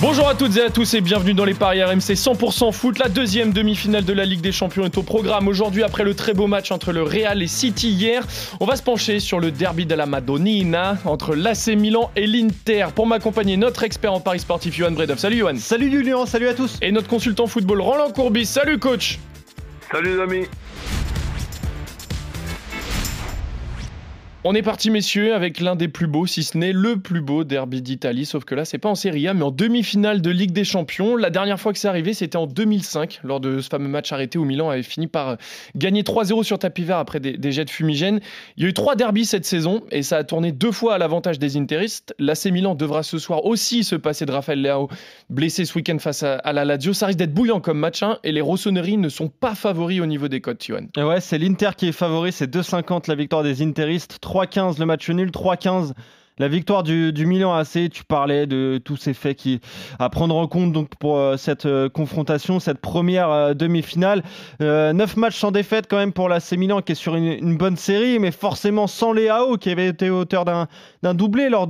Bonjour à toutes et à tous et bienvenue dans les paris RMC 100% foot. La deuxième demi-finale de la Ligue des Champions est au programme aujourd'hui après le très beau match entre le Real et City hier. On va se pencher sur le derby de la Madonnina entre l'AC Milan et l'Inter. Pour m'accompagner, notre expert en paris sportif Johan Bredov. Salut Johan. Salut Julien, salut à tous. Et notre consultant football Roland Courbis. Salut coach. Salut les amis. On est parti, messieurs, avec l'un des plus beaux, si ce n'est le plus beau derby d'Italie. Sauf que là, c'est pas en Serie A, mais en demi-finale de Ligue des Champions. La dernière fois que c'est arrivé, c'était en 2005, lors de ce fameux match arrêté où Milan avait fini par euh, gagner 3-0 sur tapis vert après des, jets de fumigène. Il y a eu trois derbys cette saison et ça a tourné deux fois à l'avantage des Interistes. L'AC Milan devra ce soir aussi se passer de Rafael Leao, blessé ce week-end face à, la Lazio. Ça risque d'être bouillant comme match hein, et les rossonneries ne sont pas favoris au niveau des cotes, Tuan. Ouais, c'est l'Inter qui est favori, c'est 2,50 la victoire des Interistes. 3-15 le match nul, 3-15 la victoire du, Milan AC, tu parlais de tous ces faits qui, à prendre en compte donc pour euh, cette euh, confrontation, cette première euh, demi-finale. Neuf matchs sans défaite quand même pour l'AC Milan qui est sur une, bonne série, mais forcément sans Léao qui avait été auteur d'un doublé lors,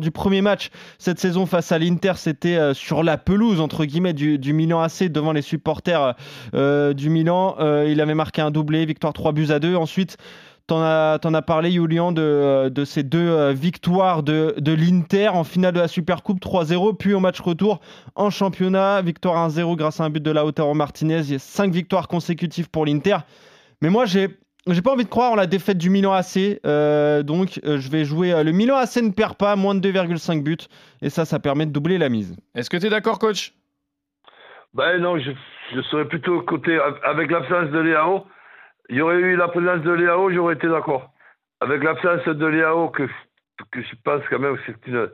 du premier match cette saison face à l'Inter. C'était sur la pelouse entre guillemets du, du, Milan AC devant les supporters du Milan. il avait marqué un doublé, victoire 3 buts à 2. Ensuite, T'en as, en as parlé, Julian, de, de ces deux euh, victoires de, de l'Inter en finale de la Supercoupe 3-0, puis au match retour en championnat, victoire 1-0 grâce à un but de Lautaro Martinez. Il y a cinq victoires consécutives pour l'Inter. Mais moi, j'ai j'ai pas envie de croire en la défaite du Milan AC, euh, donc euh, je vais jouer. le Milan AC ne perd pas, moins de 2,5 buts, et ça, ça permet de doubler la mise. Est-ce que tu es d'accord, coach? Ben non, je, je serais plutôt côté avec l'absence de Léao il y aurait eu la présence de Léao, j'aurais été d'accord. Avec l'absence de Léao, que, que je pense quand même que c'est une,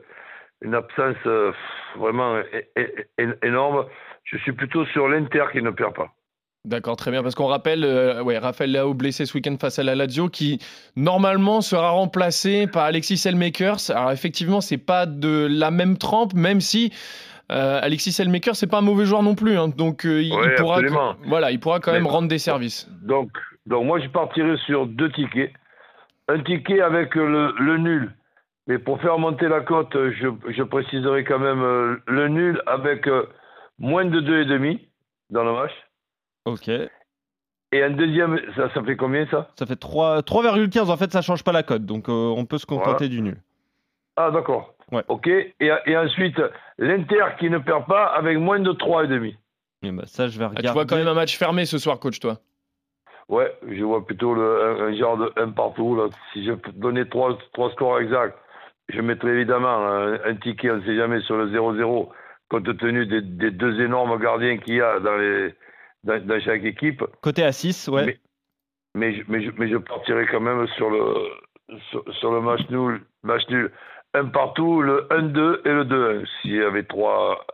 une absence euh, vraiment énorme, je suis plutôt sur l'Inter qui ne perd pas. D'accord, très bien, parce qu'on rappelle, euh, ouais, Raphaël Léao blessé ce week-end face à la Lazio, qui normalement sera remplacé par Alexis Selmakers. Alors effectivement, c'est pas de la même trempe, même si euh, Alexis Selmakers, c'est pas un mauvais joueur non plus, hein. donc il, pourra, voilà, il pourra quand même rendre des services. Donc donc moi, je partirai sur deux tickets. Un ticket avec le, nul. Mais pour faire monter la cote, je, préciserai quand même euh, le nul avec euh, moins de 2,5 dans le match. Ok. Et un deuxième, ça, ça fait combien ça? Ça fait 3,15. En fait, ça change pas la cote. Donc euh, on peut se contenter du nul. Ah d'accord. Ouais. Ok. Et, et ensuite, l'Inter qui ne perd pas avec moins de 3,5. Eh ben, ça, je vais regarder. Ah, tu vois quand même un match fermé ce soir, coach, toi Ouais, je vois plutôt le, un, genre de 1 partout. Là. Si je donnais trois, trois scores exacts, je mettrais évidemment un, ticket, on ne sait jamais, sur le 0-0, compte tenu des, deux énormes gardiens qu'il y a dans, les, dans, chaque équipe. Côté à 6, ouais. Mais, mais, je, mais, je, partirais quand même sur le, sur, le match nul, match nul. Un partout, le 1-2 et le 2-1, s'il y avait trois,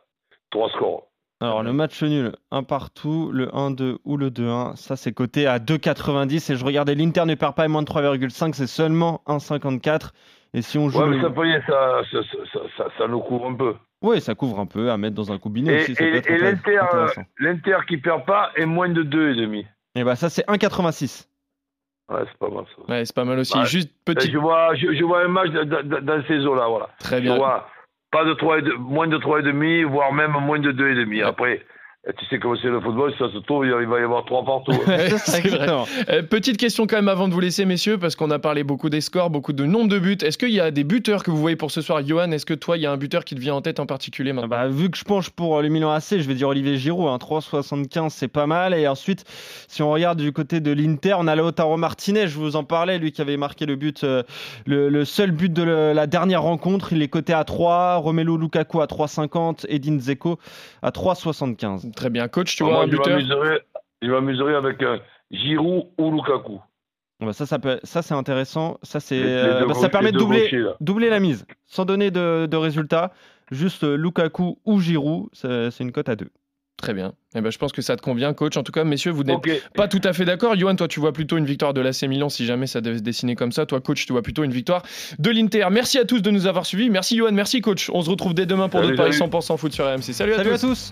trois scores. Alors, le match nul, un partout, le 1-2 ou le 2-1, ça c'est coté à 2,90. Et je regardais l'Inter ne perd pas moins de 3,5, c'est seulement 1,54. Et si on joue. Ouais, mais ça, ça, ça, ça, ça, nous couvre un peu. Oui, ça couvre un peu à mettre dans un combiné et, aussi. et, et l'Inter qui perd pas est moins de 2,5. Et bah ça c'est 1,86. Ouais, c'est pas mal ça. Ouais, c'est pas mal aussi. Juste petit. Je vois, je, vois un match dans ces eaux-là, voilà. Très bien. Je vois pas de 3 et de, moins de 3,5, voire même moins de 2,5. Après, tu sais comment c'est le football, ça se trouve, il va y avoir trois partout. c'est vrai. Euh, petite question quand même avant de vous laisser, messieurs, parce qu'on a parlé beaucoup des scores, beaucoup de nombre de buts. Est-ce qu'il y a des buteurs que vous voyez pour ce soir Johan, est-ce que toi, il y a un buteur qui te vient en tête en particulier maintenant? Bah, Vu que je penche pour le Milan AC, je vais dire Olivier Giroud. Hein, 3,75, c'est pas mal. Et ensuite, si on regarde du côté de l'Inter, on a Lautaro Martinez, je vous en parlais, lui qui avait marqué le but, euh, le, seul but de la dernière rencontre. Il est coté à 3, Romelu Lukaku à 3,50, Edin Zeko à 3,75. Très bien. Coach, tu vois un buteur Je m'amuserai avec un Giroud ou Lukaku. Bah ça, ça, ça c'est intéressant. Ça, c'est, euh, bah, ça permet de doubler, doubler la mise sans donner de, de résultats. Juste euh, Lukaku ou Giroud, c'est une cote à 2. Très bien. Eh ben, je pense que ça te convient, coach. En tout cas, messieurs, vous n'êtes pas tout à fait d'accord. Johan, toi, tu vois plutôt une victoire de l'AC Milan si jamais ça devait se dessiner comme ça. Toi, coach, tu vois plutôt une victoire de l'Inter. Merci à tous de nous avoir suivis. Merci, Johan. Merci, coach. On se retrouve dès demain pour d'autres paris salut. 100% foot sur RMC. Salut, Salut à tous.